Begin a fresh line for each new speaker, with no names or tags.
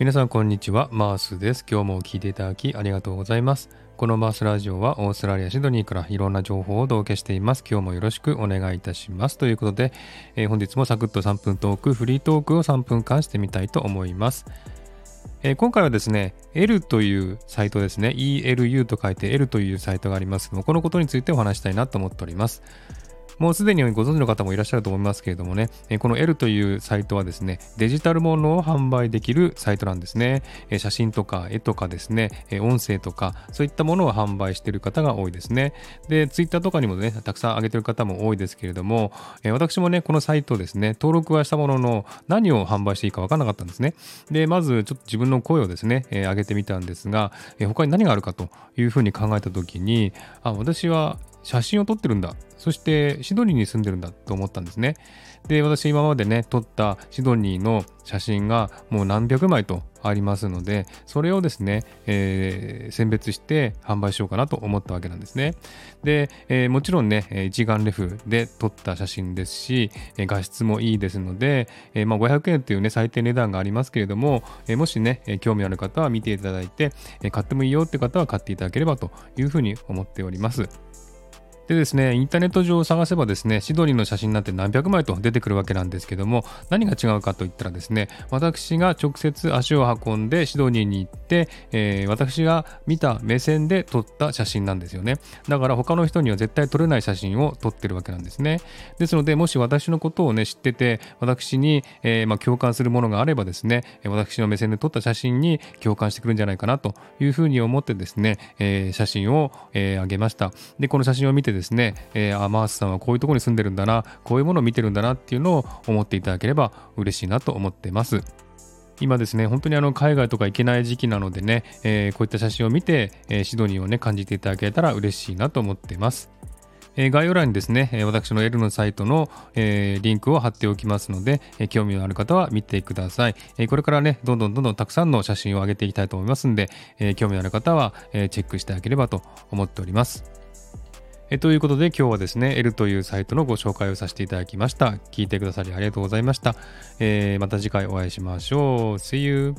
皆さんこんにちは、マースです。今日も聞いていただきありがとうございます。このマースラジオはオーストラリア・シドニーからいろんな情報をお届けしています。今日もよろしくお願いいたします。ということで、えー、本日もサクッと3分トーク、フリートークを3分間してみたいと思います。今回はですね、L というサイトですね、ELU と書いて L というサイトがありますの、このことについてお話したいなと思っております。もうすでにご存知の方もいらっしゃると思いますけれどもね、この L というサイトはですね、デジタルものを販売できるサイトなんですね。写真とか絵とかですね、音声とか、そういったものを販売している方が多いですね。で、Twitter とかにもね、たくさん上げている方も多いですけれども、私もね、このサイトですね、登録はしたものの、何を販売していいか分からなかったんですね。で、まずちょっと自分の声をですね、上げてみたんですが、他に何があるかというふうに考えたときに、あ、私は写真を撮ってるんだ。そしてシドニーに住んでるんだと思ったんですね。で、私今までね、撮ったシドニーの写真がもう何百枚とありますので、それをですね、えー、選別して販売しようかなと思ったわけなんですね。で、えー、もちろんね、一眼レフで撮った写真ですし、画質もいいですので、えー、まあ、500円というね、最低値段がありますけれども、もしね、興味ある方は見ていただいて、買ってもいいよって方は買っていただければというふうに思っております。でですね、インターネット上を探せばですね、シドニーの写真なんて何百枚と出てくるわけなんですけども、何が違うかといったらですね、私が直接足を運んでシドニーに行って、えー、私が見た目線で撮った写真なんですよね。だから他の人には絶対撮れない写真を撮ってるわけなんですね。ですので、もし私のことをね、知ってて、私に、えー、まあ、共感するものがあればですね、私の目線で撮った写真に共感してくるんじゃないかなというふうに思ってですね、えー、写真を、えー、げました。で、この写真を見てですね、えー、あ、マースさんはこういうとこに住んでるんだな、こういうものを見てるんだなっていうのを思っていただければ嬉しいなと思ってます。今ですね、本当にあの海外とか行けない時期なのでね、えー、こういった写真を見て、えー、シドニーをね、感じていただけたら嬉しいなと思ってます。えー、概要欄にですね、私の L のサイトの、えー、リンクを貼っておきますので、えー、興味のある方は見てください、えこれからね、どんどんどんどんたくさんの写真を上げていきたいと思いますので、え興味のある方は、えチェックしてあげればと思っております。えということで今日はですね、L というサイトのご紹介をさせていただきました。聞いてくださりありがとうございました。えー、また次回お会いしましょう。See you!